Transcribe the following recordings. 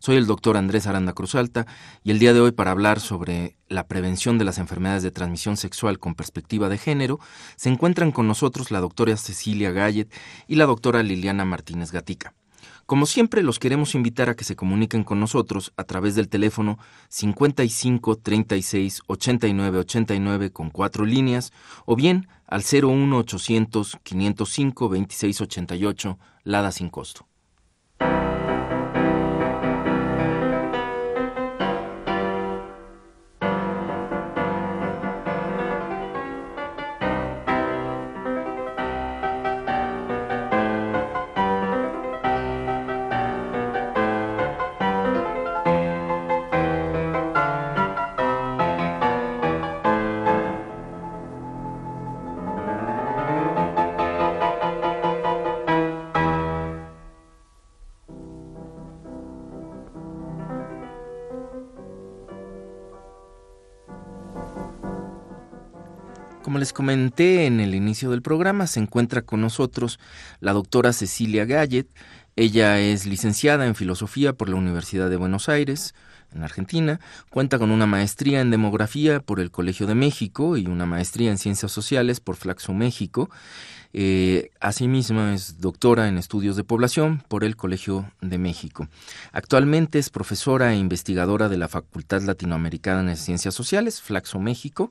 Soy el doctor Andrés Aranda Cruzalta y el día de hoy para hablar sobre la prevención de las enfermedades de transmisión sexual con perspectiva de género, se encuentran con nosotros la doctora Cecilia Gallet y la doctora Liliana Martínez Gatica. Como siempre, los queremos invitar a que se comuniquen con nosotros a través del teléfono 55 36 89 89 con cuatro líneas o bien al 01 800 505 26 88, Lada sin costo. Les comenté en el inicio del programa, se encuentra con nosotros la doctora Cecilia Gallet. Ella es licenciada en Filosofía por la Universidad de Buenos Aires, en Argentina. Cuenta con una maestría en Demografía por el Colegio de México y una maestría en Ciencias Sociales por Flaxo México. Eh, asimismo es doctora en Estudios de Población por el Colegio de México. Actualmente es profesora e investigadora de la Facultad Latinoamericana de Ciencias Sociales, Flaxo México,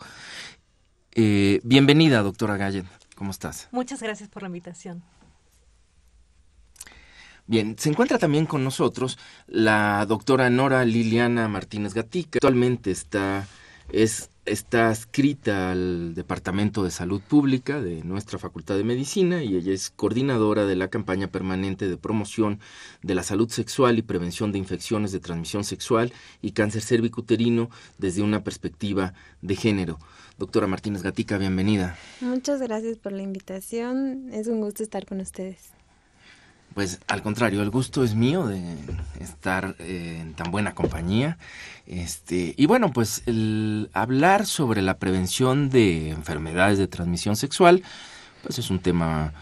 eh, bienvenida, doctora Gallet. ¿Cómo estás? Muchas gracias por la invitación. Bien, se encuentra también con nosotros la doctora Nora Liliana Martínez Gatica. Actualmente está, es, está adscrita al Departamento de Salud Pública de nuestra Facultad de Medicina y ella es coordinadora de la campaña permanente de promoción de la salud sexual y prevención de infecciones de transmisión sexual y cáncer cervicuterino desde una perspectiva de género. Doctora Martínez Gatica, bienvenida. Muchas gracias por la invitación. Es un gusto estar con ustedes. Pues al contrario, el gusto es mío de estar eh, en tan buena compañía. Este, y bueno, pues el hablar sobre la prevención de enfermedades de transmisión sexual, pues es un tema,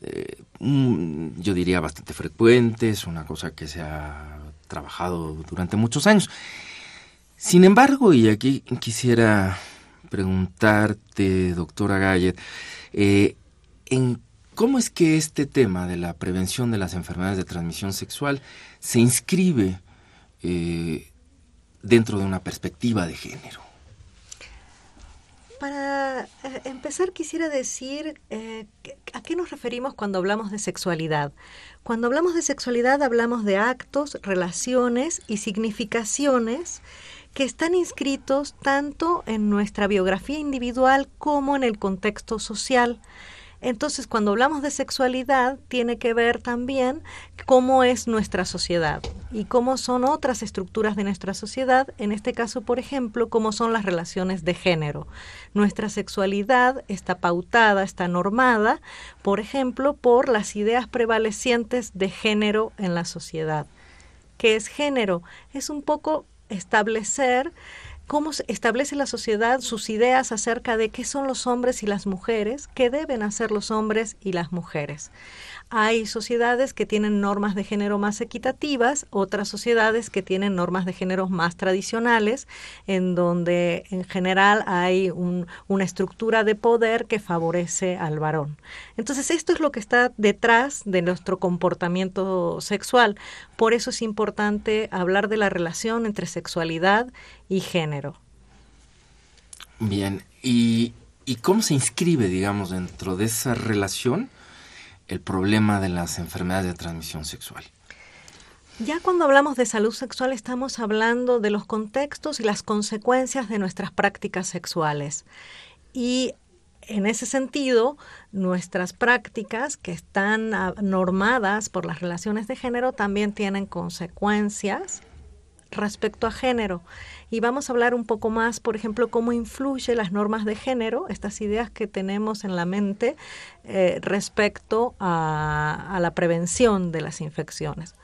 eh, yo diría, bastante frecuente, es una cosa que se ha trabajado durante muchos años. Sin embargo, y aquí quisiera preguntarte, doctora Gallet, eh, en cómo es que este tema de la prevención de las enfermedades de transmisión sexual se inscribe eh, dentro de una perspectiva de género. Para eh, empezar quisiera decir a qué nos referimos cuando hablamos de sexualidad. Cuando hablamos de sexualidad hablamos de actos, relaciones y significaciones que están inscritos tanto en nuestra biografía individual como en el contexto social. Entonces, cuando hablamos de sexualidad, tiene que ver también cómo es nuestra sociedad y cómo son otras estructuras de nuestra sociedad, en este caso, por ejemplo, cómo son las relaciones de género. Nuestra sexualidad está pautada, está normada, por ejemplo, por las ideas prevalecientes de género en la sociedad. ¿Qué es género? Es un poco establecer cómo establece la sociedad sus ideas acerca de qué son los hombres y las mujeres, qué deben hacer los hombres y las mujeres. Hay sociedades que tienen normas de género más equitativas, otras sociedades que tienen normas de género más tradicionales, en donde en general hay una estructura de poder que favorece al varón. Entonces esto es lo que está detrás de nuestro comportamiento sexual. Por eso es importante hablar de la relación entre sexualidad y género. Bien, y ¿Y cómo se inscribe, digamos, dentro de esa relación el problema de las enfermedades de transmisión sexual? Ya cuando hablamos de salud sexual estamos hablando de los contextos y las consecuencias de nuestras prácticas sexuales. Y en ese sentido, nuestras prácticas que están normadas por las relaciones de género también tienen consecuencias respecto a género. Y vamos a hablar un poco más, por ejemplo, cómo influye las normas de género, estas ideas que tenemos en la mente eh, respecto a la prevención de las infecciones.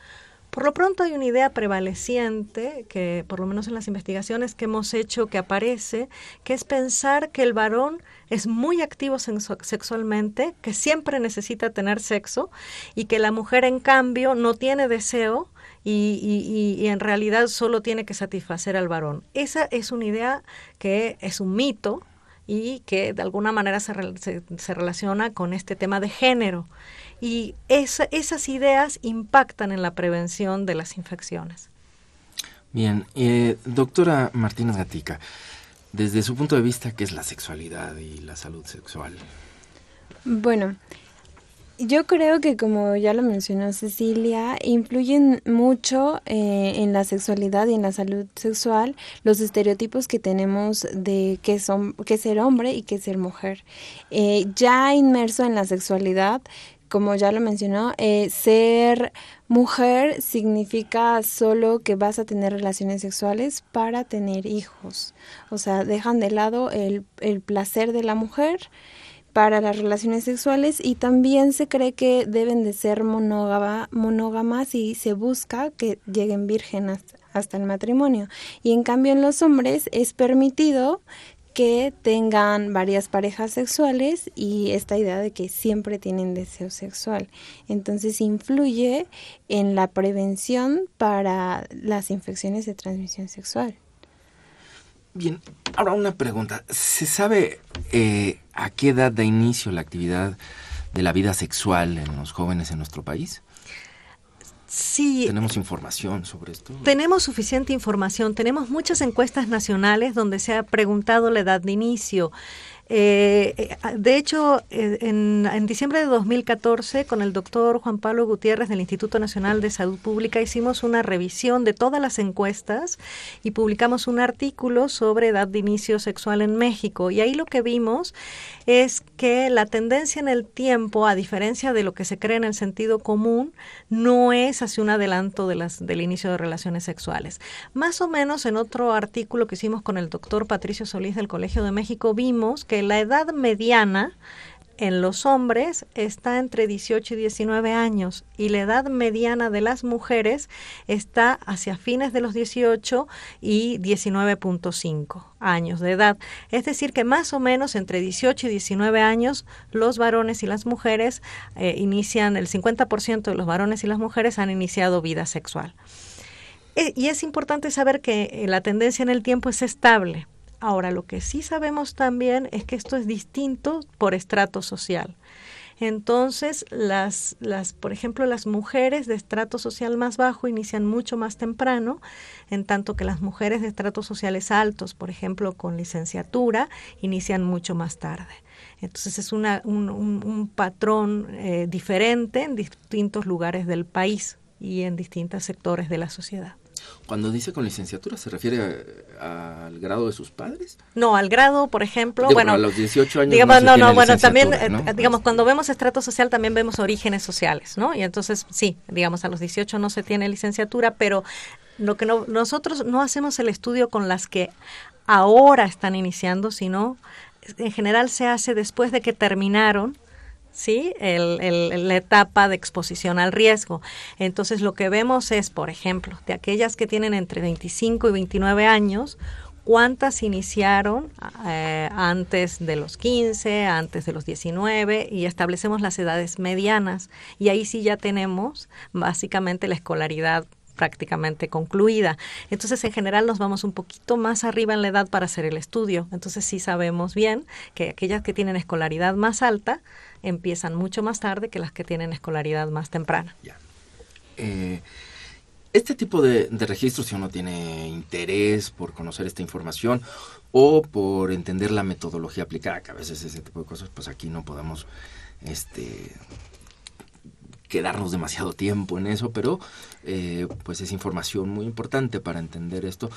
Por lo pronto hay una idea prevaleciente que, por lo menos en las investigaciones que hemos hecho, que aparece, que es pensar que el varón es muy activo sexualmente, que siempre necesita tener sexo y que la mujer, en cambio, no tiene deseo y, y, en realidad solo tiene que satisfacer al varón. Esa es una idea que es un mito y que de alguna manera se, se relaciona con este tema de género y esas ideas impactan en la prevención de las infecciones. Bien, eh, doctora Martínez Gatica, desde su punto de vista, ¿qué es la sexualidad y la salud sexual? Bueno, yo creo que como ya lo mencionó Cecilia, influyen mucho eh, en la sexualidad y en la salud sexual los estereotipos que tenemos de qué son qué ser hombre y qué ser mujer. Eh, ya inmerso en la sexualidad, como ya lo mencionó, eh, ser mujer significa solo que vas a tener relaciones sexuales para tener hijos. O sea, dejan de lado el, el placer de la mujer para las relaciones sexuales y también se cree que deben de ser monógamas y se busca que lleguen vírgenes hasta el matrimonio. Y en cambio en los hombres es permitido que tengan varias parejas sexuales y esta idea de que siempre tienen deseo sexual. Entonces influye en la prevención para las infecciones de transmisión sexual. Bien, ahora una pregunta. ¿Se sabe eh, a qué edad da inicio la actividad de la vida sexual en los jóvenes en nuestro país? Sí. ¿Tenemos información sobre esto? Tenemos suficiente información. Tenemos muchas encuestas nacionales donde se ha preguntado la edad de inicio. Eh, eh, de hecho, eh, en, diciembre de 2014, con el doctor Juan Pablo Gutiérrez del Instituto Nacional de Salud Pública, hicimos una revisión de todas las encuestas y publicamos un artículo sobre edad de inicio sexual en México. Y ahí lo que vimos es que la tendencia en el tiempo, a diferencia de lo que se cree en el sentido común, no es hacia un adelanto del inicio de relaciones sexuales. Más o menos en otro artículo que hicimos con el doctor Patricio Solís del Colegio de México, vimos que la edad mediana en los hombres está entre 18 y 19 años y la edad mediana de las mujeres está hacia fines de los 18 y 19.5 años de edad. Es decir, que más o menos entre 18 y 19 años los varones y las mujeres eh, inician, el 50% de los varones y las mujeres han iniciado vida sexual. Eh, y es importante saber que eh, la tendencia en el tiempo es estable Ahora, lo que sí sabemos también es que esto es distinto por estrato social. Entonces, las, las, por ejemplo, las mujeres de estrato social más bajo inician mucho más temprano, en tanto que las mujeres de estratos sociales altos, por ejemplo, con licenciatura, inician mucho más tarde. Entonces, es un, un, patrón eh, diferente en distintos lugares del país y en distintos sectores de la sociedad. Cuando dice con licenciatura, ¿se refiere al grado de sus padres? No, al grado, por ejemplo, bueno, a los 18 años. Digamos, no, no, bueno, también, eh, digamos, cuando vemos estrato social también vemos orígenes sociales, ¿no? Y entonces, sí, digamos, a los 18 no se tiene licenciatura, pero lo que no, nosotros no hacemos el estudio con las que ahora están iniciando, sino en general se hace después de que terminaron ¿sí? El, la etapa de exposición al riesgo. Entonces, lo que vemos es, por ejemplo, de aquellas que tienen entre 25 y 29 años, cuántas iniciaron eh, antes de los 15, antes de los 19 y establecemos las edades medianas y ahí sí ya tenemos básicamente la escolaridad prácticamente concluida. Entonces, en general, nos vamos un poquito más arriba en la edad para hacer el estudio. Entonces, sí sabemos bien que aquellas que tienen escolaridad más alta empiezan mucho más tarde que las que tienen escolaridad más temprana. Eh, este tipo de, registros, si uno tiene interés por conocer esta información o por entender la metodología aplicada, que a veces ese tipo de cosas, pues aquí no podemos este, quedarnos demasiado tiempo en eso, pero eh, pues es información muy importante para entender esto.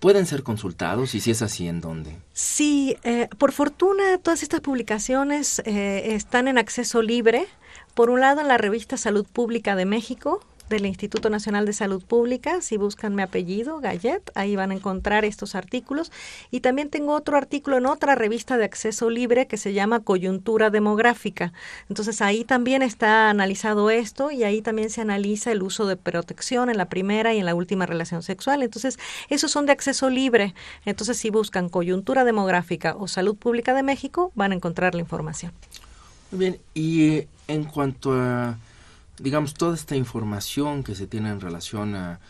¿Pueden ser consultados? Y si es así, ¿en dónde? Sí, eh, por fortuna todas estas publicaciones eh, están en acceso libre. Por un lado, en la revista Salud Pública de México, del Instituto Nacional de Salud Pública. Si buscan mi apellido, Gallet, ahí van a encontrar estos artículos. Y también tengo otro artículo en otra revista de acceso libre que se llama Coyuntura Demográfica. Entonces ahí también está analizado esto y ahí también se analiza el uso de protección en la primera y en la última relación sexual. Entonces, esos son de acceso libre. Entonces, si buscan Coyuntura Demográfica o Salud Pública de México, van a encontrar la información. Muy bien, y en cuanto a digamos, toda esta información que se tiene en relación a,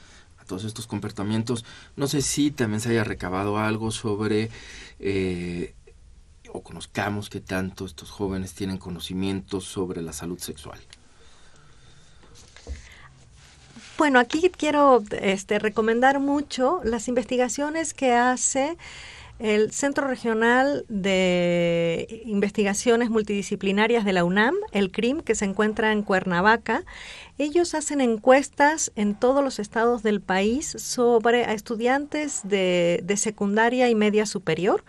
todos estos comportamientos, no sé si también se haya recabado algo sobre, eh, o conozcamos que tanto estos jóvenes tienen conocimientos sobre la salud sexual. Bueno, aquí quiero este, recomendar mucho las investigaciones que hace el Centro Regional de Investigaciones Multidisciplinarias de la UNAM, el CRIM, que se encuentra en Cuernavaca, ellos hacen encuestas en todos los estados del país sobre a estudiantes de, de secundaria y media superior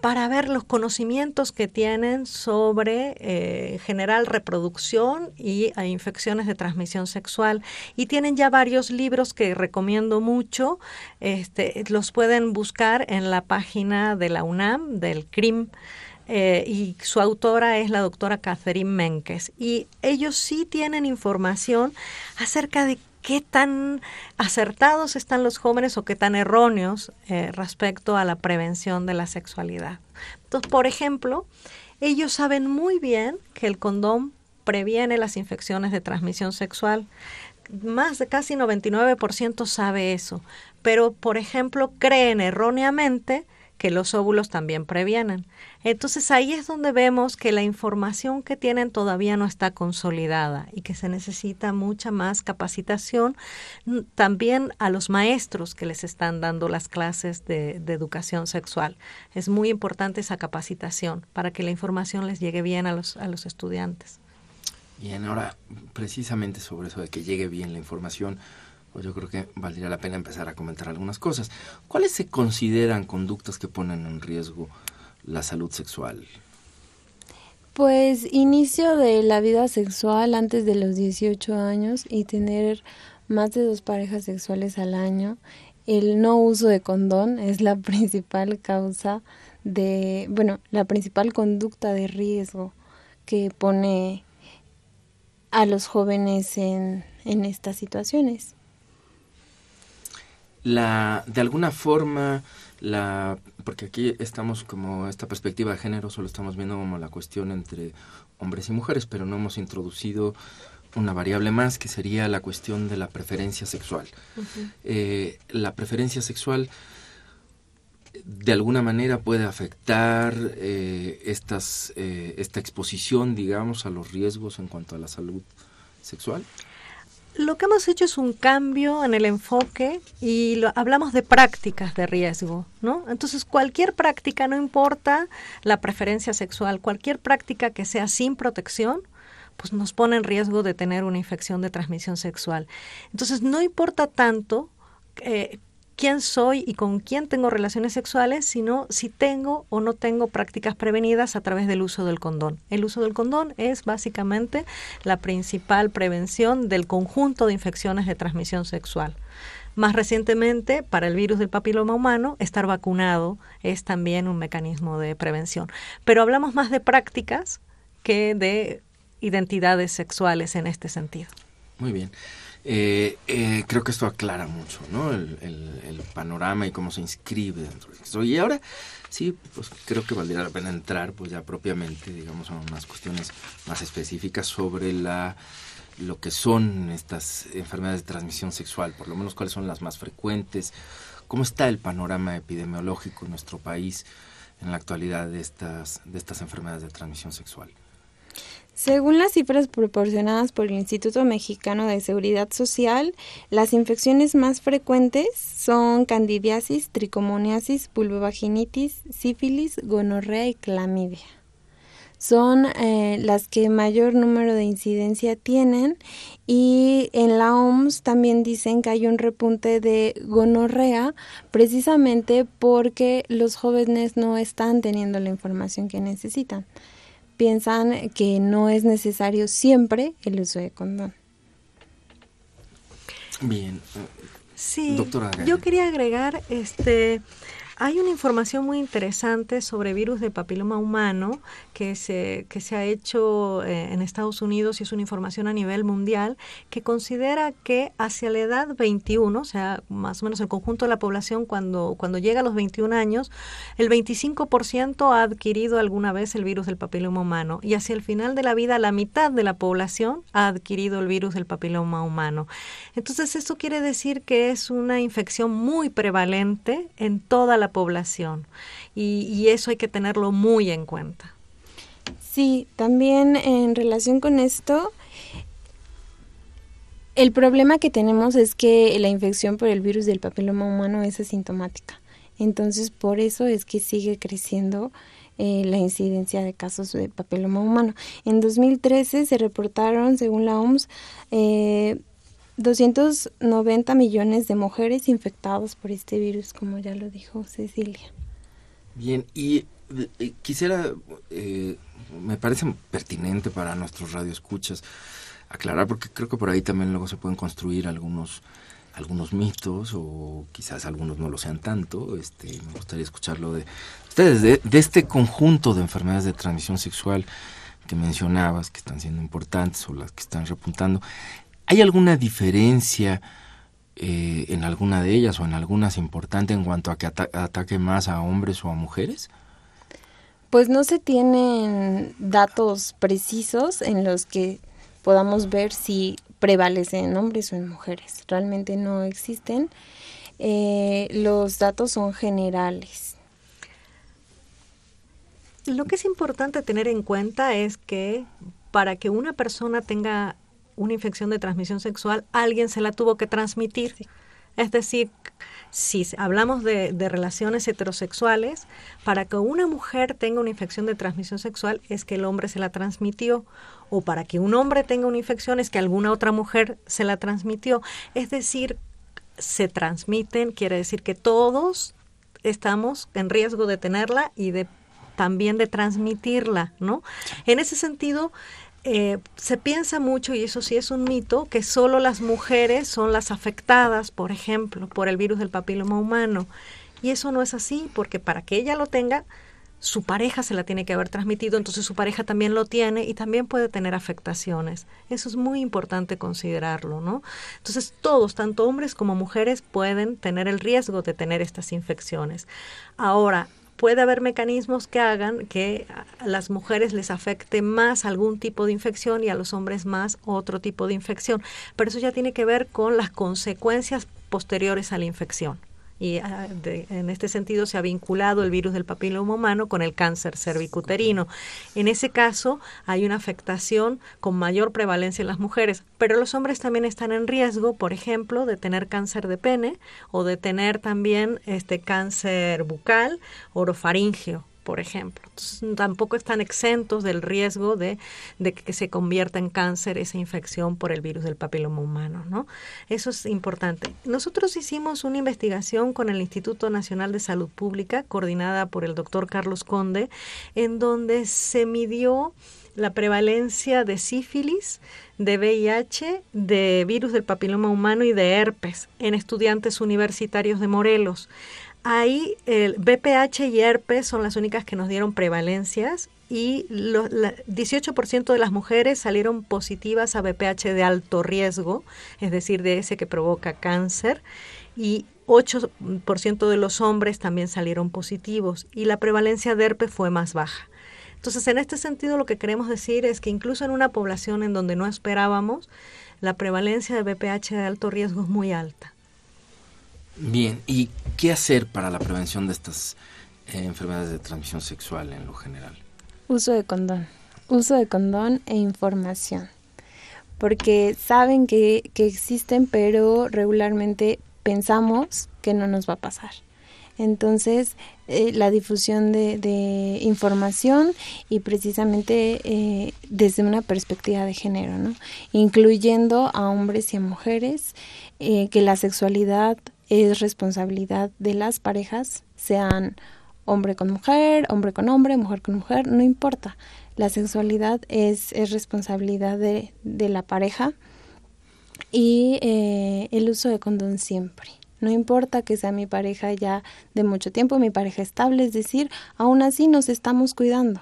para ver los conocimientos que tienen sobre eh, general reproducción y eh, infecciones de transmisión sexual. Y tienen ya varios libros que recomiendo mucho. Este, los pueden buscar en la página de la UNAM, del CRIM. Eh, y su autora es la doctora Catherine Menkes. Y ellos sí tienen información acerca de qué tan acertados están los jóvenes o qué tan erróneos eh, respecto a la prevención de la sexualidad. Entonces, por ejemplo, ellos saben muy bien que el condón previene las infecciones de transmisión sexual. Más de casi 99% sabe eso, pero por ejemplo creen erróneamente que los óvulos también previenen. Entonces ahí es donde vemos que la información que tienen todavía no está consolidada y que se necesita mucha más capacitación también a los maestros que les están dando las clases de, de educación sexual. Es muy importante esa capacitación para que la información les llegue bien a los, a los estudiantes. Bien, ahora precisamente sobre eso de que llegue bien la información, pues yo creo que valdría la pena empezar a comentar algunas cosas. ¿Cuáles se consideran conductas que ponen en riesgo la salud sexual? Pues inicio de la vida sexual antes de los 18 años y tener más de dos parejas sexuales al año. El no uso de condón es la principal causa de, bueno, la principal conducta de riesgo que pone a los jóvenes en, en estas situaciones la de alguna forma la porque aquí estamos como esta perspectiva de género solo estamos viendo como la cuestión entre hombres y mujeres pero no hemos introducido una variable más que sería la cuestión de la preferencia sexual. Eh, la preferencia sexual de alguna manera puede afectar eh, estas eh, esta exposición digamos a los riesgos en cuanto a la salud sexual lo que hemos hecho es un cambio en el enfoque y lo, hablamos de prácticas de riesgo, ¿no? Entonces, cualquier práctica, no importa la preferencia sexual, cualquier práctica que sea sin protección, pues nos pone en riesgo de tener una infección de transmisión sexual. Entonces, no importa tanto eh, quién soy y con quién tengo relaciones sexuales, sino si tengo o no tengo prácticas prevenidas a través del uso del condón. El uso del condón es básicamente la principal prevención del conjunto de infecciones de transmisión sexual. Más recientemente, para el virus del papiloma humano, estar vacunado es también un mecanismo de prevención. Pero hablamos más de prácticas que de identidades sexuales en este sentido. Muy bien. Eh, eh, creo que esto aclara mucho, ¿no? El, panorama y cómo se inscribe dentro de esto. Y ahora, sí, pues creo que valdría la pena entrar, pues ya propiamente, digamos, a unas cuestiones más específicas sobre la lo que son estas enfermedades de transmisión sexual, por lo menos cuáles son las más frecuentes, cómo está el panorama epidemiológico en nuestro país en la actualidad de estas, de estas enfermedades de transmisión sexual. Según las cifras proporcionadas por el Instituto Mexicano de Seguridad Social, las infecciones más frecuentes son candidiasis, tricomoniasis, pulvovaginitis, sífilis, gonorrea y clamidia. Son eh, las que mayor número de incidencia tienen y en la OMS también dicen que hay un repunte de gonorrea precisamente porque los jóvenes no están teniendo la información que necesitan piensan que no es necesario siempre el uso de condón. Bien. Sí, Doctora yo quería agregar este hay una información muy interesante sobre virus de papiloma humano que se, que se ha hecho eh, en Estados Unidos y es una información a nivel mundial que considera que hacia la edad 21, o sea, más o menos el conjunto de la población cuando, cuando llega a los 21 años, el 25% ha adquirido alguna vez el virus del papiloma humano y hacia el final de la vida la mitad de la población ha adquirido el virus del papiloma humano. Entonces, esto quiere decir que es una infección muy prevalente en toda la población y, eso hay que tenerlo muy en cuenta. Sí, también en relación con esto, el problema que tenemos es que la infección por el virus del papiloma humano es asintomática. Entonces, por eso es que sigue creciendo eh, la incidencia de casos de papiloma humano. En 2013 se reportaron, según la OMS, eh, 290 millones de mujeres infectadas por este virus, como ya lo dijo Cecilia. Bien, y eh, quisiera, eh, me parece pertinente para nuestros radioescuchas aclarar, porque creo que por ahí también luego se pueden construir algunos algunos mitos o quizás algunos no lo sean tanto. Este, me gustaría escucharlo de ustedes, de, de este conjunto de enfermedades de transmisión sexual que mencionabas, que están siendo importantes o las que están repuntando. ¿Hay alguna diferencia eh, en alguna de ellas o en algunas importante en cuanto a que ataque más a hombres o a mujeres? Pues no se tienen datos precisos en los que podamos ver si prevalecen en hombres o en mujeres. Realmente no existen. Eh, los datos son generales. Lo que es importante tener en cuenta es que para que una persona tenga una infección de transmisión sexual, alguien se la tuvo que transmitir. Es decir, si hablamos de, relaciones heterosexuales, para que una mujer tenga una infección de transmisión sexual es que el hombre se la transmitió, o para que un hombre tenga una infección es que alguna otra mujer se la transmitió. Es decir, se transmiten, quiere decir que todos estamos en riesgo de tenerla y de también de transmitirla, ¿no? En ese sentido, eh, se piensa mucho, y eso sí es un mito, que solo las mujeres son las afectadas, por ejemplo, por el virus del papiloma humano. Y eso no es así, porque para que ella lo tenga, su pareja se la tiene que haber transmitido, entonces su pareja también lo tiene y también puede tener afectaciones. Eso es muy importante considerarlo, ¿no? Entonces todos, tanto hombres como mujeres, pueden tener el riesgo de tener estas infecciones. Ahora, puede haber mecanismos que hagan que a las mujeres les afecte más algún tipo de infección y a los hombres más otro tipo de infección. Pero eso ya tiene que ver con las consecuencias posteriores a la infección y ah, en este sentido se ha vinculado el virus del papiloma humano con el cáncer cervicuterino. En ese caso hay una afectación con mayor prevalencia en las mujeres, pero los hombres también están en riesgo, por ejemplo, de tener cáncer de pene o de tener también este cáncer bucal, orofaringeo por ejemplo. tampoco están exentos del riesgo de, que se convierta en cáncer esa infección por el virus del papiloma humano, ¿no? Eso es importante. Nosotros hicimos una investigación con el Instituto Nacional de Salud Pública, coordinada por el doctor Carlos Conde, en donde se midió la prevalencia de sífilis, de VIH, de virus del papiloma humano y de herpes en estudiantes universitarios de Morelos. Ahí el BPH y herpes son las únicas que nos dieron prevalencias y los 18% de las mujeres salieron positivas a BPH de alto riesgo, es decir, de ese que provoca cáncer, y 8% de los hombres también salieron positivos y la prevalencia de herpes fue más baja. Entonces, en este sentido, lo que queremos decir es que incluso en una población en donde no esperábamos, la prevalencia de BPH de alto riesgo es muy alta. Bien, ¿y qué hacer para la prevención de estas eh, enfermedades de transmisión sexual en lo general? Uso de condón. uso de condón e información. Porque saben que, que existen, pero regularmente pensamos que no nos va a pasar. Entonces, eh, la difusión de, información y precisamente eh, desde una perspectiva de género, ¿no? incluyendo a hombres y a mujeres, que la sexualidad es responsabilidad de las parejas, sean hombre con mujer, hombre con hombre, mujer con mujer, no importa. La sexualidad es, es responsabilidad de, de la pareja y el uso de condón siempre. No importa que sea mi pareja ya de mucho tiempo, mi pareja estable, es decir, aún así nos estamos cuidando.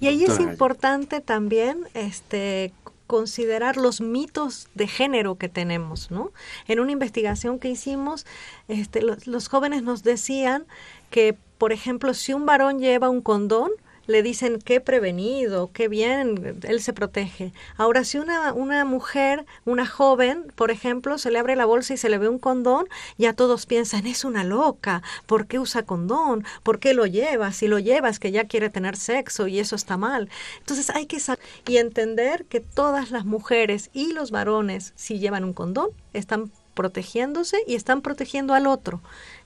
Y ahí es importante también este considerar los mitos de género que tenemos, ¿no? En una investigación que hicimos, este, los, los jóvenes nos decían que, por ejemplo, si un varón lleva un condón, le dicen qué prevenido, qué bien, él se protege. Ahora, si una, una mujer, una joven, por ejemplo, se le abre la bolsa y se le ve un condón, ya todos piensan, es una loca, ¿por qué usa condón? ¿Por qué lo lleva? Si lo lleva es que ya quiere tener sexo y eso está mal. Entonces hay que saber y entender que todas las mujeres y los varones, si llevan un condón, están protegiéndose y están protegiendo al otro.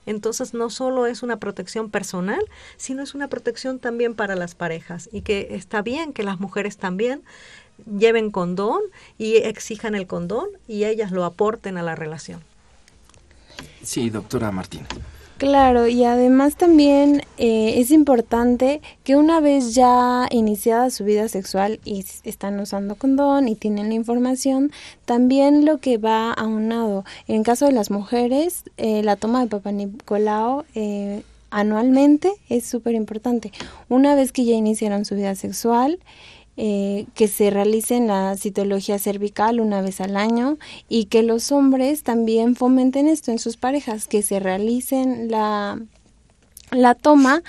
Entonces no solo es una protección personal, sino es una protección también para las parejas y que está bien que las mujeres también lleven condón y exijan el condón y ellas lo aporten a la relación. Sí, doctora Martínez. Claro, y además también eh, es importante que una vez ya iniciada su vida sexual y están usando condón y tienen la información, también lo que va aunado. En caso de las mujeres, eh, la toma de Papa Nicolau eh, anualmente es súper importante. Una vez que ya iniciaron su vida sexual, eh, que se realicen la citología cervical una vez al año y que los hombres también fomenten esto en sus parejas, que se realicen la, la toma,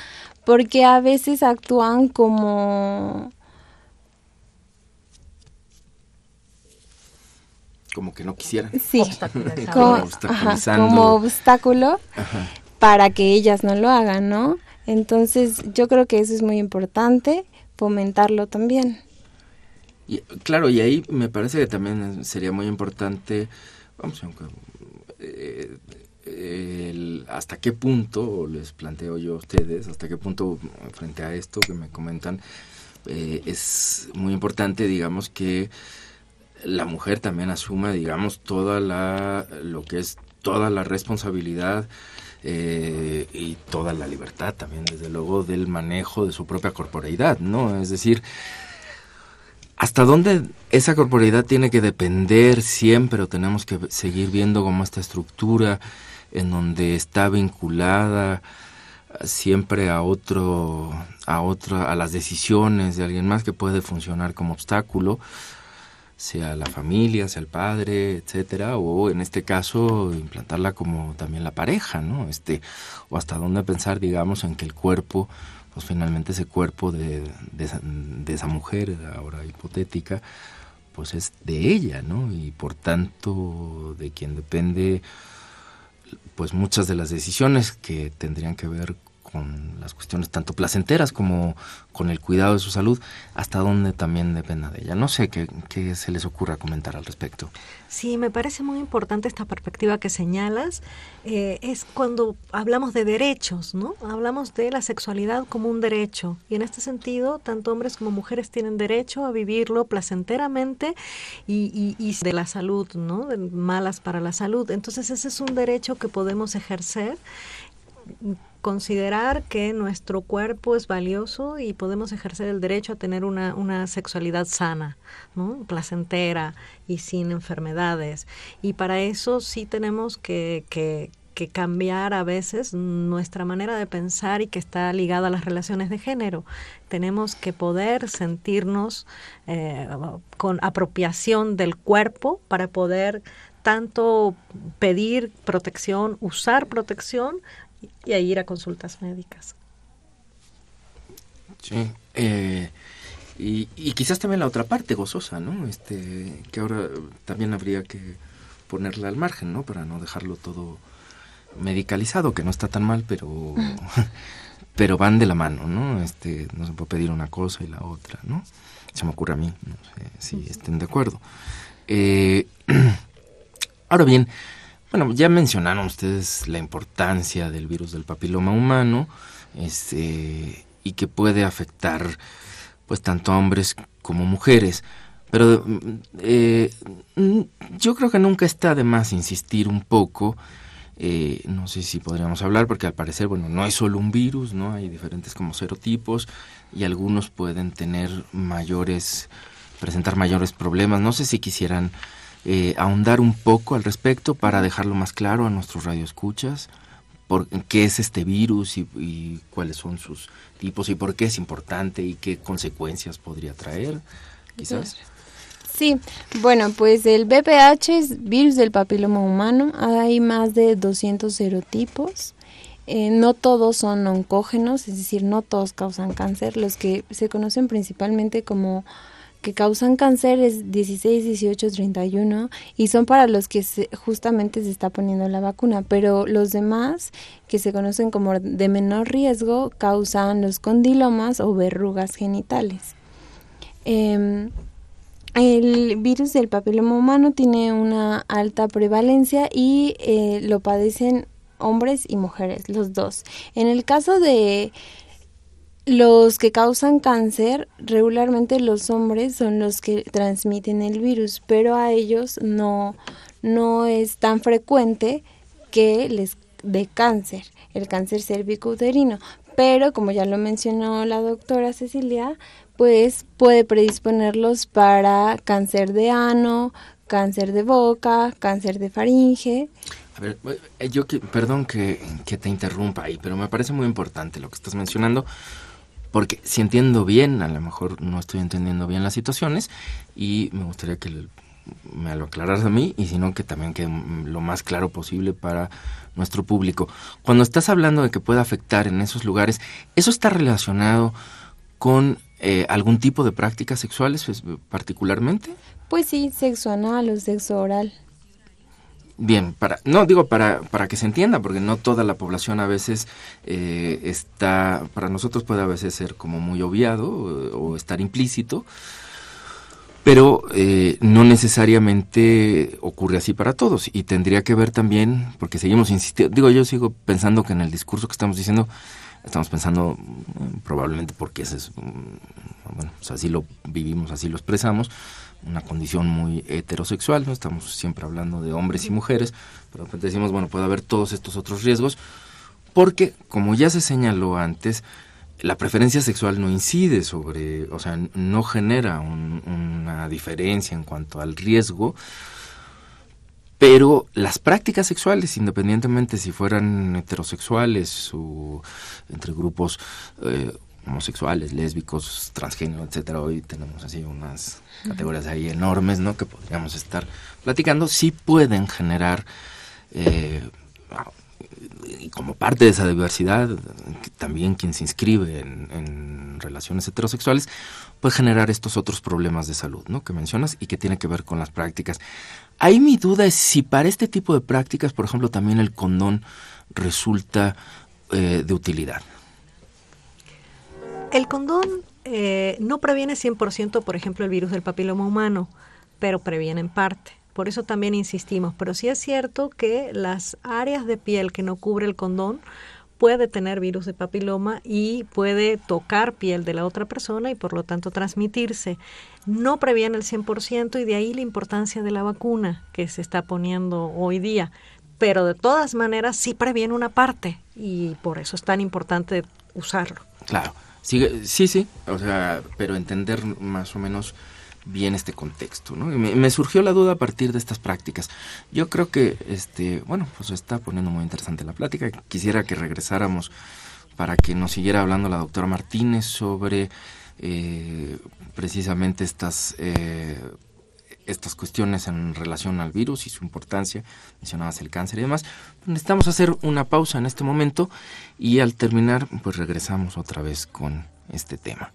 porque a veces actúan como... Como que no quisieran. Sí, como, como obstáculo para que ellas no lo hagan, ¿no? Entonces yo creo que eso es muy importante fomentarlo también. Y, claro, y ahí me parece que también sería muy importante, vamos, eh, hasta qué punto, les planteo yo a ustedes, hasta qué punto frente a esto que me comentan, eh, es muy importante, digamos, que la mujer también asuma, digamos, toda la, lo que es toda la responsabilidad eh, y toda la libertad también, desde luego, del manejo de su propia corporeidad, ¿no? Es decir, ¿hasta dónde esa corporeidad tiene que depender siempre o tenemos que seguir viendo como esta estructura en donde está vinculada siempre a otro, a otro, a las decisiones de alguien más que puede funcionar como obstáculo? Sea la familia, sea el padre, etcétera, o en este caso implantarla como también la pareja, ¿no? Este, o hasta dónde pensar, digamos, en que el cuerpo, pues finalmente ese cuerpo de, de, esa, mujer, ahora hipotética, pues es de ella, ¿no? Y por tanto, de quien depende, pues muchas de las decisiones que tendrían que ver con las cuestiones tanto placenteras como con el cuidado de su salud, hasta donde también dependa de ella. No sé qué, se les ocurra comentar al respecto. Sí, me parece muy importante esta perspectiva que señalas. Eh, es cuando hablamos de derechos, ¿no? Hablamos de la sexualidad como un derecho. Y en este sentido, tanto hombres como mujeres tienen derecho a vivirlo placenteramente y, de la salud, ¿no? Malas para la salud. Entonces ese es un derecho que podemos ejercer considerar que nuestro cuerpo es valioso y podemos ejercer el derecho a tener una, una sexualidad sana, placentera y sin enfermedades. Y para eso sí tenemos que, que, cambiar a veces nuestra manera de pensar y que está ligada a las relaciones de género. Tenemos que poder sentirnos eh, con apropiación del cuerpo para poder tanto pedir protección, usar protección, y a ir a consultas médicas. Sí, eh, y, quizás también la otra parte gozosa, ¿no? Este, que ahora también habría que ponerla al margen, ¿no? Para no dejarlo todo medicalizado, que no está tan mal, pero, pero van de la mano, ¿no? Este, no se puede pedir una cosa y la otra, ¿no? Se me ocurre a mí, no sé si estén de acuerdo. Eh, ahora bien, bueno, ya mencionaron ustedes la importancia del virus del papiloma humano, este, y que puede afectar, pues, tanto a hombres como mujeres. Pero eh, yo creo que nunca está de más insistir un poco eh, no sé si podríamos hablar, porque al parecer, bueno, no es solo un virus, ¿no? Hay diferentes como serotipos y algunos pueden tener mayores, presentar mayores problemas. No sé si quisieran eh, ahondar un poco al respecto para dejarlo más claro a nuestros radioescuchas. Por, qué es este virus y, cuáles son sus tipos y por qué es importante y qué consecuencias podría traer, quizás. Sí, bueno, pues el BPH es virus del papiloma humano. Hay más de 200 serotipos. Eh, no todos son oncógenos, es decir, no todos causan cáncer. Los que se conocen principalmente como que causan cáncer es 16, 18, 31 y son para los que justamente se está poniendo la vacuna, pero los demás que se conocen como de menor riesgo causan los condilomas o verrugas genitales. Eh, el virus del papiloma humano tiene una alta prevalencia y eh, lo padecen hombres y mujeres, los dos. En el caso de los que causan cáncer, regularmente los hombres son los que transmiten el virus, pero a ellos no, no es tan frecuente que les dé cáncer, el cáncer cérvico-uterino. Pero, como ya lo mencionó la doctora Cecilia, pues puede predisponerlos para cáncer de ano, cáncer de boca, cáncer de faringe. A ver, eh, yo que, perdón que, te interrumpa ahí, pero me parece muy importante lo que estás mencionando, porque si entiendo bien, a lo mejor no estoy entendiendo bien las situaciones y me gustaría que me lo aclararas a mí y si no que también quede lo más claro posible para nuestro público. Cuando estás hablando de que puede afectar en esos lugares, ¿eso está relacionado con eh, algún tipo de prácticas sexuales pues, particularmente? Pues sí, sexo anal o sexo oral. Bien, para, no digo para, para que se entienda, porque no toda la población a veces eh, está, para nosotros puede a veces ser como muy obviado o, estar implícito, pero eh, no necesariamente ocurre así para todos y tendría que ver también, porque seguimos insistiendo, digo yo sigo pensando que en el discurso que estamos diciendo estamos pensando mm, probablemente porque ese es, mm, bueno, pues así lo vivimos, así lo expresamos, una condición muy heterosexual, ¿no? Estamos siempre hablando de hombres y mujeres, pero decimos, bueno, puede haber todos estos otros riesgos, porque, como ya se señaló antes, la preferencia sexual no incide sobre, o sea, no genera una diferencia en cuanto al riesgo, pero las prácticas sexuales, independientemente si fueran heterosexuales o entre grupos eh, homosexuales, lésbicos, transgénero, etcétera, hoy tenemos así unas categorías ahí enormes, ¿no? Que podríamos estar platicando, sí pueden generar eh, como parte de esa diversidad, también quien se inscribe en, en, relaciones heterosexuales puede generar estos otros problemas de salud, ¿no? Que mencionas y que tiene que ver con las prácticas. Ahí mi duda es si para este tipo de prácticas, por ejemplo, también el condón resulta eh, de utilidad. El condón eh, no previene 100%, por ejemplo, el virus del papiloma humano, pero previene en parte. Por eso también insistimos. Pero sí es cierto que las áreas de piel que no cubre el condón puede tener virus de papiloma y puede tocar piel de la otra persona y por lo tanto transmitirse. No previene el 100% y de ahí la importancia de la vacuna que se está poniendo hoy día. Pero de todas maneras sí previene una parte y por eso es tan importante usarlo. Claro, sí, sí, sí, o sea, pero entender más o menos bien este contexto, ¿no? Y me, surgió la duda a partir de estas prácticas. Yo creo que, este, bueno, pues está poniendo muy interesante la plática. Quisiera que regresáramos para que nos siguiera hablando la doctora Martínez sobre eh, precisamente estas eh, estas cuestiones en relación al virus y su importancia, mencionabas el cáncer y demás. Necesitamos hacer una pausa en este momento y al terminar pues regresamos otra vez con este tema.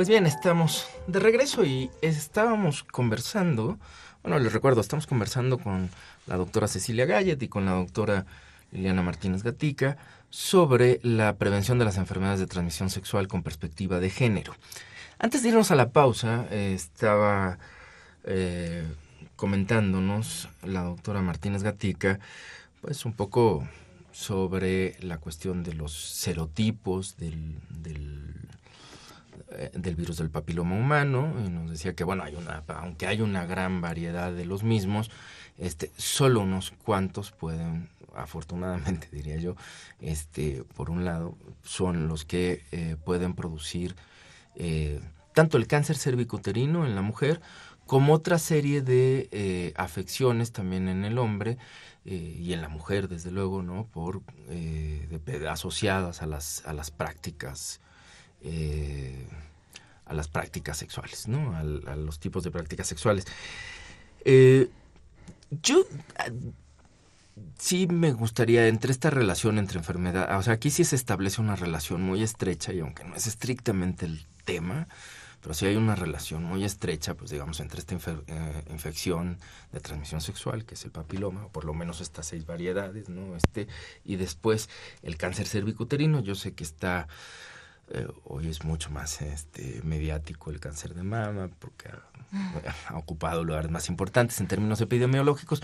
Pues bien, estamos de regreso y estábamos conversando, bueno, les recuerdo, estamos conversando con la doctora Cecilia Gallet y con la doctora Liliana Martínez Gatica sobre la prevención de las enfermedades de transmisión sexual con perspectiva de género. Antes de irnos a la pausa, eh, estaba eh, comentándonos la doctora Martínez Gatica, pues un poco sobre la cuestión de los serotipos del, del del virus del papiloma humano y nos decía que bueno hay una aunque hay una gran variedad de los mismos este solo unos cuantos pueden afortunadamente diría yo este por un lado son los que eh, pueden producir eh, tanto el cáncer cervicuterino en la mujer como otra serie de afecciones también en el hombre y en la mujer desde luego no por asociadas a las a las prácticas eh, a las prácticas sexuales, ¿no? A, los tipos de prácticas sexuales. Eh, yo sí me gustaría, entre esta relación entre enfermedad, o sea, aquí sí se establece una relación muy estrecha y aunque no es estrictamente el tema, pero sí hay una relación muy estrecha, pues digamos, entre esta eh, infección de transmisión sexual, que es el papiloma, o por lo menos estas seis variedades, ¿no? Este, y después el cáncer cervicuterino, yo sé que está eh, hoy es mucho más este, mediático el cáncer de mama porque ha, ocupado lugares más importantes en términos epidemiológicos,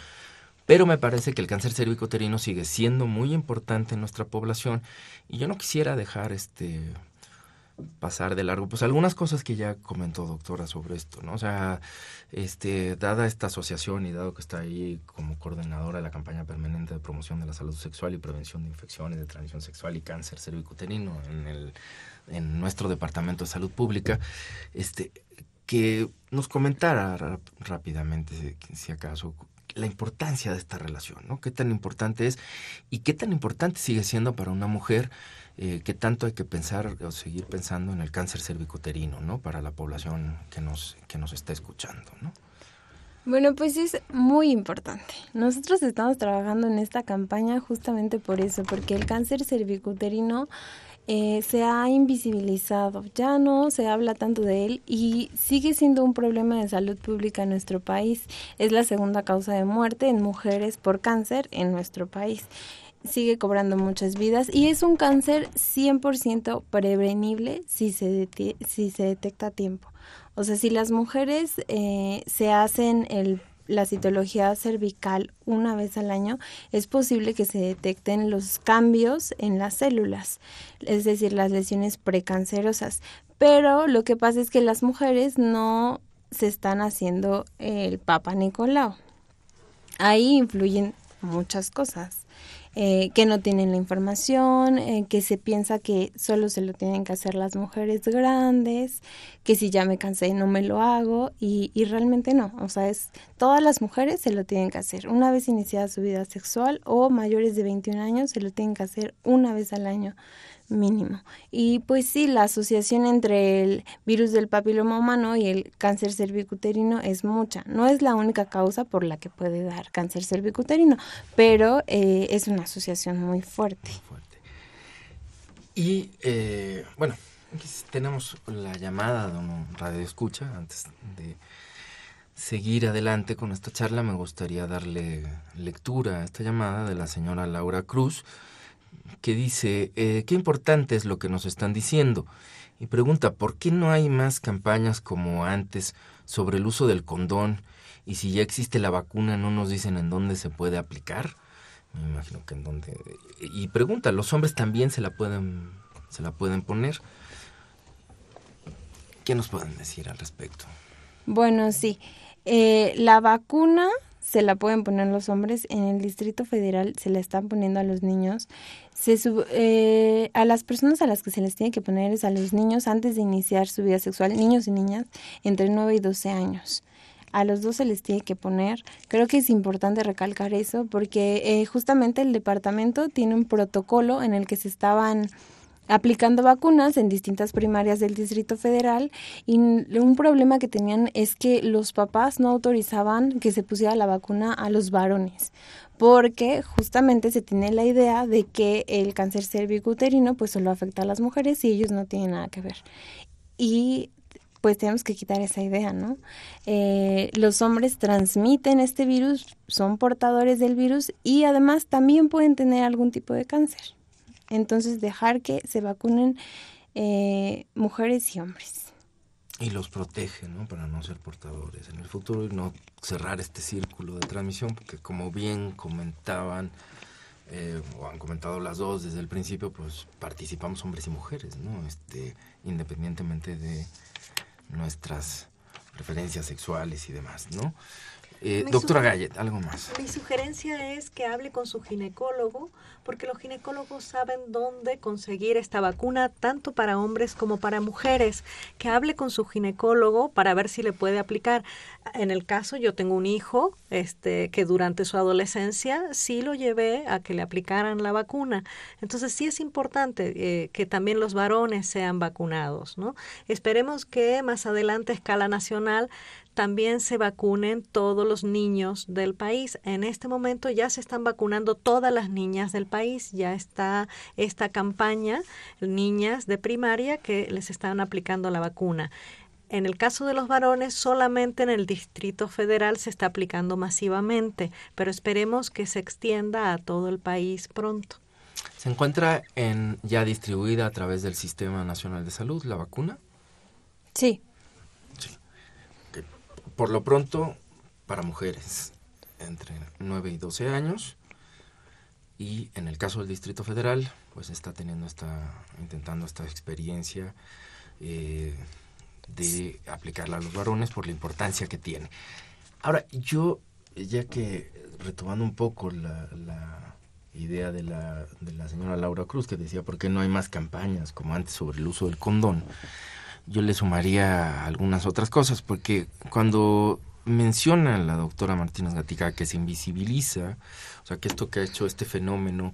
pero me parece que el cáncer cervicoterino sigue siendo muy importante en nuestra población y yo no quisiera dejar este pasar de largo pues algunas cosas que ya comentó doctora sobre esto no o sea este dada esta asociación y dado que está ahí como coordinadora de la campaña permanente de promoción de la salud sexual y prevención de infecciones de transmisión sexual y cáncer cervicoterino en el en nuestro Departamento de Salud Pública, este, que nos comentara rápidamente, si acaso, la importancia de esta relación, ¿no? Qué tan importante es y qué tan importante sigue siendo para una mujer, eh, qué tanto hay que pensar o seguir pensando en el cáncer cervicoterino, ¿no? Para la población que nos, que nos está escuchando, ¿no? Bueno, pues es muy importante. Nosotros estamos trabajando en esta campaña justamente por eso, porque el cáncer cervicuterino eh, se ha invisibilizado, ya no se habla tanto de él y sigue siendo un problema de salud pública en nuestro país. Es la segunda causa de muerte en mujeres por cáncer en nuestro país. Sigue cobrando muchas vidas y es un cáncer 100% prevenible si se, si se detecta a tiempo. O sea, si las mujeres eh, se hacen el la citología cervical una vez al año, es posible que se detecten los cambios en las células, es decir, las lesiones precancerosas. Pero lo que pasa es que las mujeres no se están haciendo el Papa Nicolau. Ahí influyen muchas cosas. Eh, que no tienen la información, eh, que se piensa que solo se lo tienen que hacer las mujeres grandes, que si ya me cansé no me lo hago y, y realmente no, o sea, es todas las mujeres se lo tienen que hacer. Una vez iniciada su vida sexual o mayores de 21 años se lo tienen que hacer una vez al año mínimo. Y pues sí, la asociación entre el virus del papiloma humano y el cáncer cervicuterino es mucha. No es la única causa por la que puede dar cáncer cervicuterino, pero eh, es una asociación muy fuerte. Y eh, bueno, tenemos la llamada de un radio escucha. Antes de seguir adelante con esta charla, me gustaría darle lectura a esta llamada de la señora Laura Cruz que dice, eh, qué importante es lo que nos están diciendo. Y pregunta, ¿por qué no hay más campañas como antes sobre el uso del condón? Y si ya existe la vacuna, ¿no nos dicen en dónde se puede aplicar? Me imagino que en dónde... Y pregunta, ¿los hombres también se la pueden, se la pueden poner? ¿Qué nos pueden decir al respecto? Bueno, sí. Eh, la vacuna se la pueden poner los hombres, en el Distrito Federal se la están poniendo a los niños. Se eh, a las personas a las que se les tiene que poner es a los niños antes de iniciar su vida sexual, niños y niñas entre 9 y 12 años. A los dos se les tiene que poner. Creo que es importante recalcar eso porque eh, justamente el departamento tiene un protocolo en el que se estaban aplicando vacunas en distintas primarias del Distrito Federal y un problema que tenían es que los papás no autorizaban que se pusiera la vacuna a los varones porque justamente se tiene la idea de que el cáncer cervicuterino pues solo afecta a las mujeres y ellos no tienen nada que ver. Y pues tenemos que quitar esa idea, ¿no? Eh, los hombres transmiten este virus, son portadores del virus y además también pueden tener algún tipo de cáncer. Entonces, dejar que se vacunen eh, mujeres y hombres. Y los protege, ¿no? Para no ser portadores en el futuro y no cerrar este círculo de transmisión, porque como bien comentaban, eh, o han comentado las dos desde el principio, pues participamos hombres y mujeres, ¿no? Este, independientemente de nuestras preferencias sexuales y demás, ¿no? Eh, doctora Gallet, algo más. Mi sugerencia es que hable con su ginecólogo, porque los ginecólogos saben dónde conseguir esta vacuna, tanto para hombres como para mujeres. Que hable con su ginecólogo para ver si le puede aplicar. En el caso, yo tengo un hijo este, que durante su adolescencia sí lo llevé a que le aplicaran la vacuna. Entonces, sí es importante eh, que también los varones sean vacunados. ¿no? Esperemos que más adelante, a escala nacional, también se vacunen todos los niños del país. En este momento ya se están vacunando todas las niñas del país. Ya está esta campaña, niñas de primaria, que les están aplicando la vacuna. En el caso de los varones, solamente en el Distrito Federal se está aplicando masivamente, pero esperemos que se extienda a todo el país pronto. ¿Se encuentra en, ya distribuida a través del Sistema Nacional de Salud la vacuna? Sí por lo pronto, para mujeres entre 9 y 12 años. Y en el caso del Distrito Federal, pues está teniendo esta, intentando esta experiencia eh, de aplicarla a los varones por la importancia que tiene. Ahora, yo, ya que retomando un poco la, la idea de la, de la señora Laura Cruz, que decía, ¿por qué no hay más campañas como antes sobre el uso del condón? Yo le sumaría algunas otras cosas, porque cuando menciona la doctora Martínez Gatica que se invisibiliza, o sea, que esto que ha hecho este fenómeno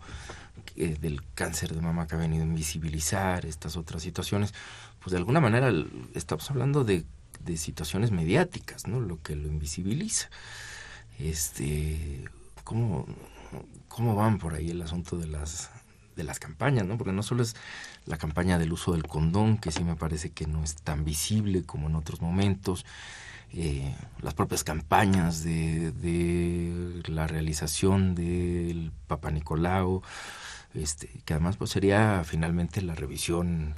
eh, del cáncer de mama que ha venido a invisibilizar estas otras situaciones, pues de alguna manera estamos hablando de, de situaciones mediáticas, ¿no? Lo que lo invisibiliza. Este, ¿cómo, ¿Cómo van por ahí el asunto de las de las campañas, ¿no? Porque no solo es la campaña del uso del condón, que sí me parece que no es tan visible como en otros momentos, eh, las propias campañas de, de, la realización del Papa Nicolau, este, que además pues sería finalmente la revisión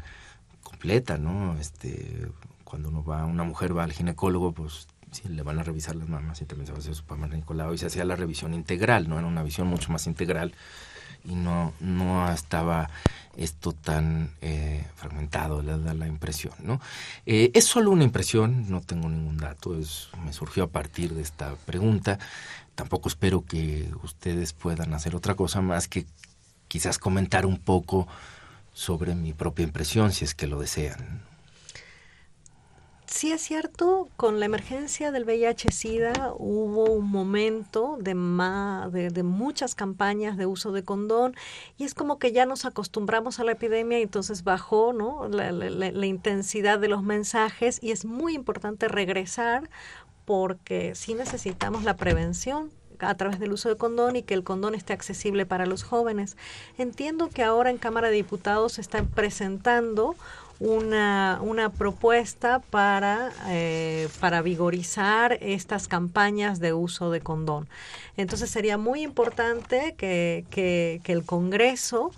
completa, ¿no? Este, cuando uno va, una mujer va al ginecólogo, pues sí, le van a revisar las mamas y también se va a hacer su Papa Nicolau y se hacía la revisión integral, ¿no? Era una visión mucho más integral y no, no estaba esto tan eh, fragmentado, le da la impresión, ¿no? Eh, es solo una impresión, no tengo ningún dato, es, me surgió a partir de esta pregunta. Tampoco espero que ustedes puedan hacer otra cosa más que quizás comentar un poco sobre mi propia impresión, si es que lo desean. Sí es cierto, con la emergencia del VIH-Sida hubo un momento de, de, muchas campañas de uso de condón y es como que ya nos acostumbramos a la epidemia y entonces bajó ¿no? la, la intensidad de los mensajes y es muy importante regresar porque sí necesitamos la prevención a través del uso de condón y que el condón esté accesible para los jóvenes. Entiendo que ahora en Cámara de Diputados se están presentando una, una propuesta para, eh, para vigorizar estas campañas de uso de condón. Entonces sería muy importante que, que, el Congreso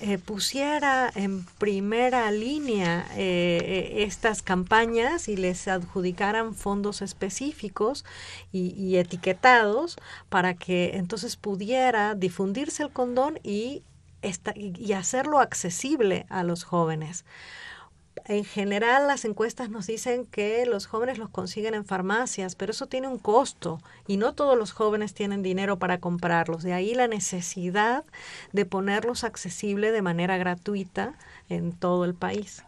eh, pusiera en primera línea eh, estas campañas y les adjudicaran fondos específicos y, y etiquetados para que entonces pudiera difundirse el condón y, esta, y hacerlo accesible a los jóvenes en general las encuestas nos dicen que los jóvenes los consiguen en farmacias, pero eso tiene un costo y no todos los jóvenes tienen dinero para comprarlos. De ahí la necesidad de ponerlos accesible de manera gratuita en todo el país.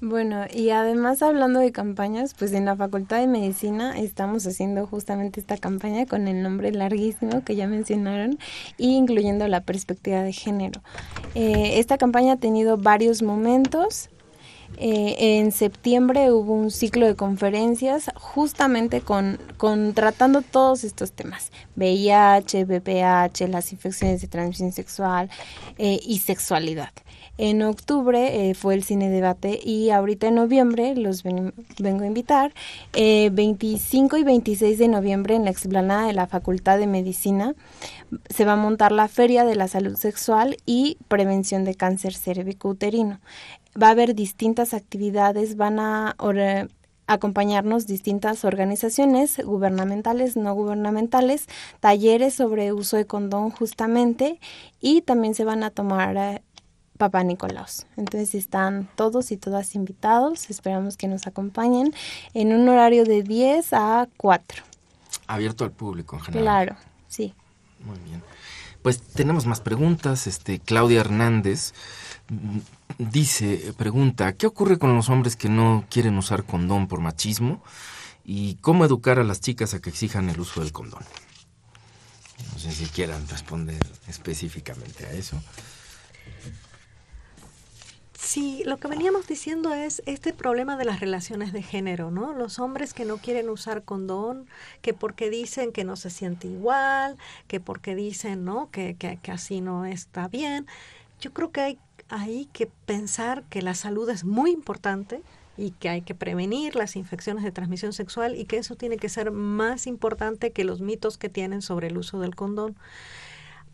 Bueno, y además hablando de campañas, pues en la Facultad de Medicina estamos haciendo justamente esta campaña con el nombre larguísimo que ya mencionaron, y incluyendo la perspectiva de género. Eh, esta campaña ha tenido varios momentos Eh, en septiembre hubo un ciclo de conferencias justamente con, tratando todos estos temas, VIH, VPH, las infecciones de transmisión sexual eh, y sexualidad. En octubre eh, fue el cine debate y ahorita en noviembre los vengo a invitar. 25 y 26 de noviembre en la explanada de la Facultad de Medicina se va a montar la Feria de la Salud Sexual y Prevención de Cáncer Cervicouterino va a haber distintas actividades, van a acompañarnos distintas organizaciones gubernamentales, no gubernamentales, talleres sobre uso de condón justamente y también se van a tomar eh, Papá Nicolaos. Entonces están todos y todas invitados, esperamos que nos acompañen en un horario de 10 a 4. Abierto al público en general. Claro, sí. Muy bien. Pues tenemos más preguntas. Este, Claudia Hernández dice, pregunta, ¿qué ocurre con los hombres que no quieren usar condón por machismo? ¿Y cómo educar a las chicas a que exijan el uso del condón? No sé si quieran responder específicamente a eso. Sí, lo que veníamos diciendo es este problema de las relaciones de género, ¿no? Los hombres que no quieren usar condón, que porque dicen que no se siente igual, que porque dicen, ¿no? Que, que, que así no está bien. Yo creo que hay hay que pensar que la salud es muy importante y que hay que prevenir las infecciones de transmisión sexual y que eso tiene que ser más importante que los mitos que tienen sobre el uso del condón.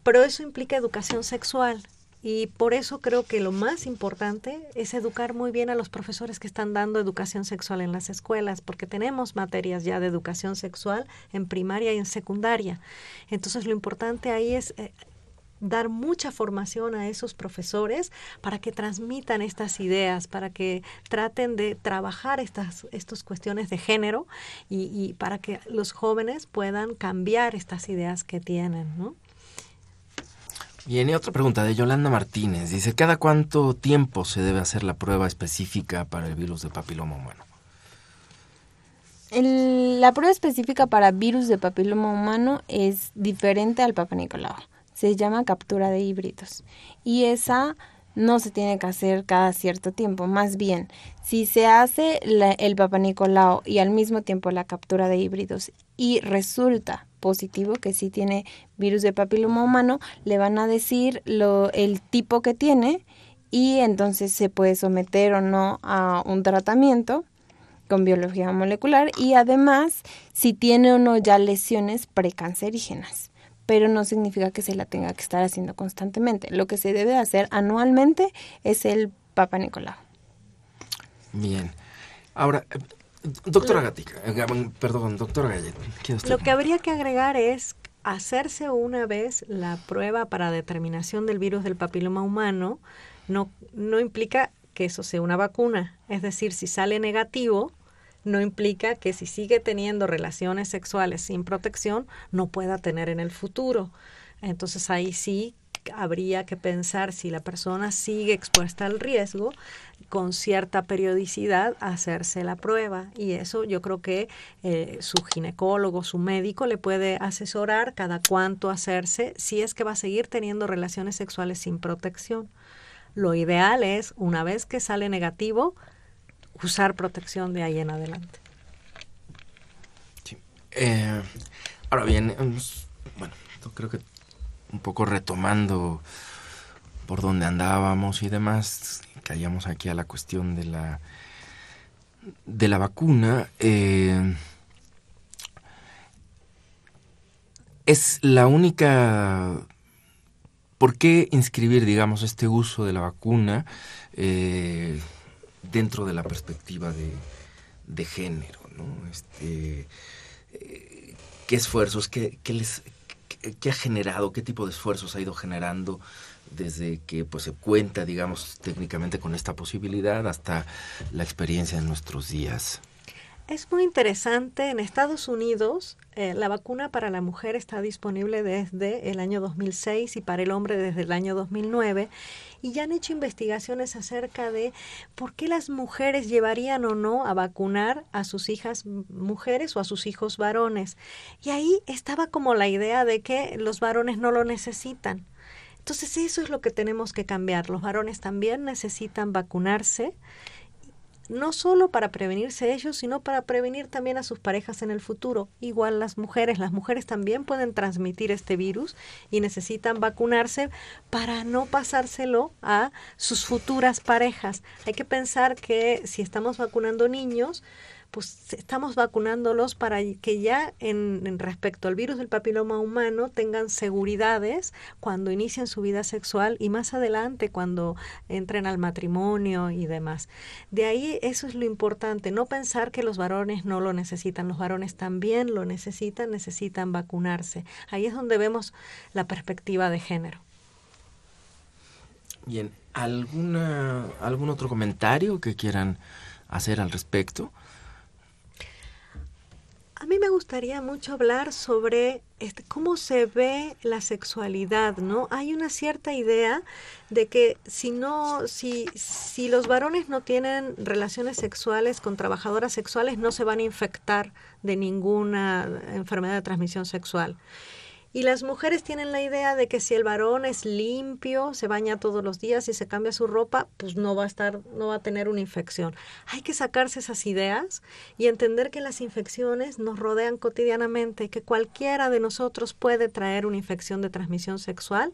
Pero eso implica educación sexual y por eso creo que lo más importante es educar muy bien a los profesores que están dando educación sexual en las escuelas, porque tenemos materias ya de educación sexual en primaria y en secundaria. Entonces lo importante ahí es eh, dar mucha formación a esos profesores para que transmitan estas ideas, para que traten de trabajar estas, estas cuestiones de género y, para que los jóvenes puedan cambiar estas ideas que tienen, ¿no? Bien, y otra pregunta de Yolanda Martínez. Dice, ¿cada cuánto tiempo se debe hacer la prueba específica para el virus de papiloma humano? la prueba específica para virus de papiloma humano es diferente al Papa Nicolau se llama captura de híbridos. Y esa no se tiene que hacer cada cierto tiempo, más bien, si se hace el Papa Nicolau y al mismo tiempo la captura de híbridos y resulta positivo que sí tiene virus de papiloma humano, le van a decir lo, el tipo que tiene y entonces se puede someter o no a un tratamiento con biología molecular y además si tiene o no ya lesiones precancerígenas pero no significa que se la tenga que estar haciendo constantemente. Lo que se debe hacer anualmente es el Papa Nicolau. Bien. Ahora, eh, doctora Gatica, eh, perdón, doctora Gallet, Lo que habría que agregar es hacerse una vez la prueba para determinación del virus del papiloma humano no, no implica que eso sea una vacuna. Es decir, si sale negativo, no implica que si sigue teniendo relaciones sexuales sin protección, no pueda tener en el futuro. Entonces ahí sí habría que pensar si la persona sigue expuesta al riesgo con cierta periodicidad hacerse la prueba y eso yo creo que eh, su ginecólogo, su médico le puede asesorar cada cuánto hacerse si es que va a seguir teniendo relaciones sexuales sin protección. Lo ideal es, una vez que sale negativo, usar protección de ahí en adelante. Eh, ahora bien, bueno, creo que un poco retomando por donde andábamos y demás, caíamos aquí a la cuestión de la de la vacuna. Eh, es la única ¿Por qué inscribir, digamos, este uso de la vacuna eh, dentro de la perspectiva de, género, ¿no? Este, eh, ¿Qué esfuerzos, qué, les, qué, ha generado, qué tipo de esfuerzos ha ido generando desde que pues, se cuenta, digamos, técnicamente con esta posibilidad hasta la experiencia en nuestros días? Es muy interesante. En Estados Unidos, eh, la vacuna para la mujer está disponible desde el año 2006 y para el hombre desde el año 2009. Y ya han hecho investigaciones acerca de por qué las mujeres llevarían o no a vacunar a sus hijas mujeres o a sus hijos varones. Y ahí estaba como la idea de que los varones no lo necesitan. Entonces eso es lo que tenemos que cambiar. Los varones también necesitan vacunarse no solo para prevenirse ellos, sino para prevenir también a sus parejas en el futuro. Igual las mujeres, las mujeres también pueden transmitir este virus y necesitan vacunarse para no pasárselo a sus futuras parejas. Hay que pensar que si estamos vacunando niños, pues estamos vacunándolos para que ya en, respecto al virus del papiloma humano tengan seguridades cuando inician su vida sexual y más adelante cuando entren al matrimonio y demás. De ahí eso es lo importante, no pensar que los varones no lo necesitan, los varones también lo necesitan, necesitan vacunarse. Ahí es donde vemos la perspectiva de género. Bien, ¿alguna, ¿algún otro comentario que quieran hacer al respecto? A mí me gustaría mucho hablar sobre este, cómo se ve la sexualidad, ¿no? Hay una cierta idea de que si no, si, si los varones no tienen relaciones sexuales con trabajadoras sexuales, no se van a infectar de ninguna enfermedad de transmisión sexual. Y las mujeres tienen la idea de que si el varón es limpio, se baña todos los días y se cambia su ropa, pues no va a estar, no va a tener una infección. Hay que sacarse esas ideas y entender que las infecciones nos rodean cotidianamente, que cualquiera de nosotros puede traer una infección de transmisión sexual.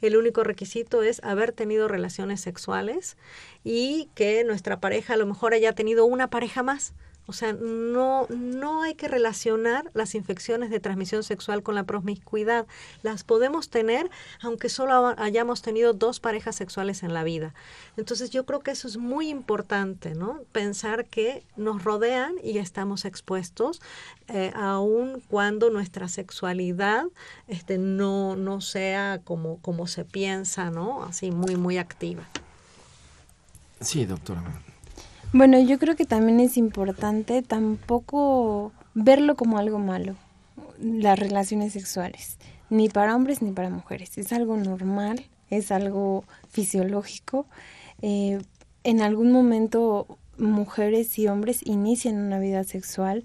El único requisito es haber tenido relaciones sexuales y que nuestra pareja a lo mejor haya tenido una pareja más o sea, no, no hay que relacionar las infecciones de transmisión sexual con la promiscuidad. Las podemos tener aunque solo hayamos tenido dos parejas sexuales en la vida. Entonces yo creo que eso es muy importante, ¿no? Pensar que nos rodean y estamos expuestos, eh, aun cuando nuestra sexualidad este, no, no sea como, como se piensa, ¿no? Así muy, muy activa. Sí, doctora. Bueno, yo creo que también es importante tampoco verlo como algo malo, las relaciones sexuales, ni para hombres ni para mujeres. Es algo normal, es algo fisiológico. Eh, en algún momento mujeres y hombres inician una vida sexual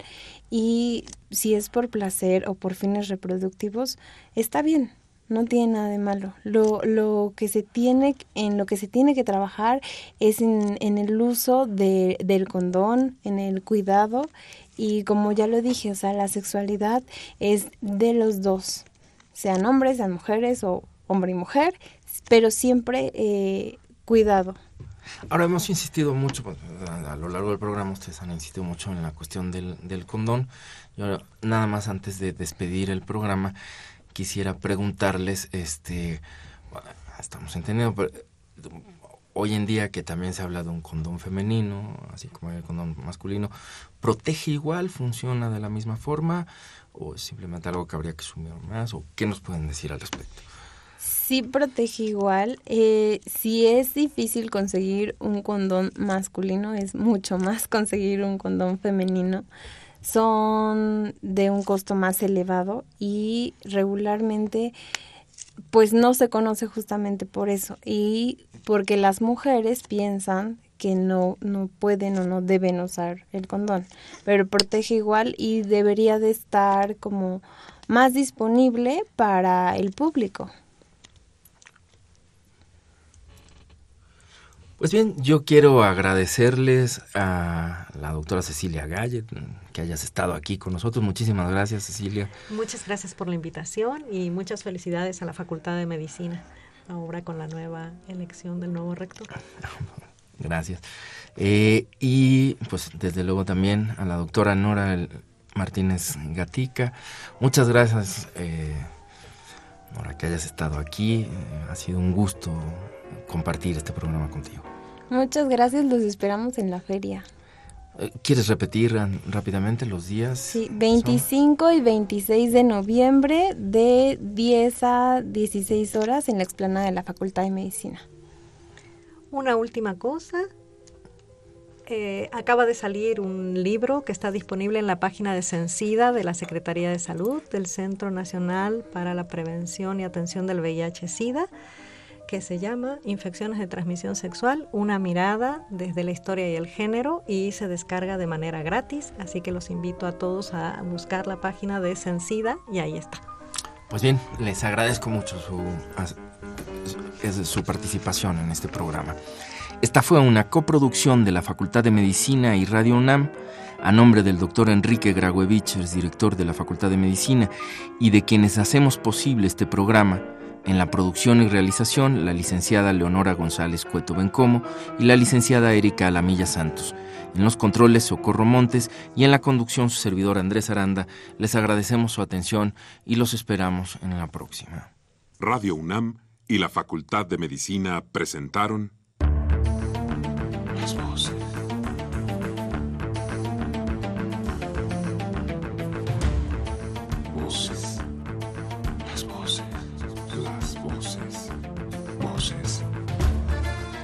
y si es por placer o por fines reproductivos, está bien, no tiene nada de malo. Lo, lo que se tiene, en lo que se tiene que trabajar es en, en el uso de, del condón, en el cuidado y como ya lo dije, o sea, la sexualidad es de los dos, sean hombres, sean mujeres o hombre y mujer, pero siempre eh, cuidado. Ahora hemos insistido mucho, pues, a, lo largo del programa ustedes han insistido mucho en la cuestión del, del condón. Yo nada más antes de despedir el programa, quisiera preguntarles, este, estamos entendiendo, pero hoy en día que también se habla de un condón femenino, así como el condón masculino, ¿protege igual, funciona de la misma forma o es simplemente algo que habría que sumir más o qué nos pueden decir al respecto? Sí protege igual. Eh, si es difícil conseguir un condón masculino, es mucho más conseguir un condón femenino son de un costo más elevado y regularmente pues no se conoce justamente por eso y porque las mujeres piensan que no, no pueden o no deben usar el condón, pero protege igual y debería de estar como más disponible para el público. Pues bien, yo quiero agradecerles a la doctora Cecilia Gallet que hayas estado aquí con nosotros. Muchísimas gracias, Cecilia. Muchas gracias por la invitación y muchas felicidades a la Facultad de Medicina, ahora con la nueva elección del nuevo rector. Gracias. Eh, y pues desde luego también a la doctora Nora Martínez Gatica. Muchas gracias, eh, Nora, que hayas estado aquí. Eh, ha sido un gusto compartir este programa contigo. Muchas gracias, los esperamos en la feria. Eh, ¿Quieres repetir rápidamente los días? Sí, 25 y 26 de noviembre de 10 a 16 horas en la explanada de la Facultad de Medicina. Una última cosa. Eh, acaba de salir un libro que está disponible en la página de Censida de la Secretaría de Salud del Centro Nacional para la Prevención y Atención del VIH-Sida que se llama Infecciones de Transmisión Sexual, una mirada desde la historia y el género y se descarga de manera gratis, así que los invito a todos a buscar la página de Sencida y ahí está. Pues bien, les agradezco mucho su, su participación en este programa. Esta fue una coproducción de la Facultad de Medicina y Radio UNAM a nombre del doctor Enrique Graguevichers, director de la Facultad de Medicina, y de quienes hacemos posible este programa, en la producción y realización la licenciada Leonora González Cueto Bencomo y la licenciada Erika Alamilla Santos. En los controles Socorro Montes y en la conducción su servidor Andrés Aranda. Les agradecemos su atención y los esperamos en la próxima. Radio UNAM y la Facultad de Medicina presentaron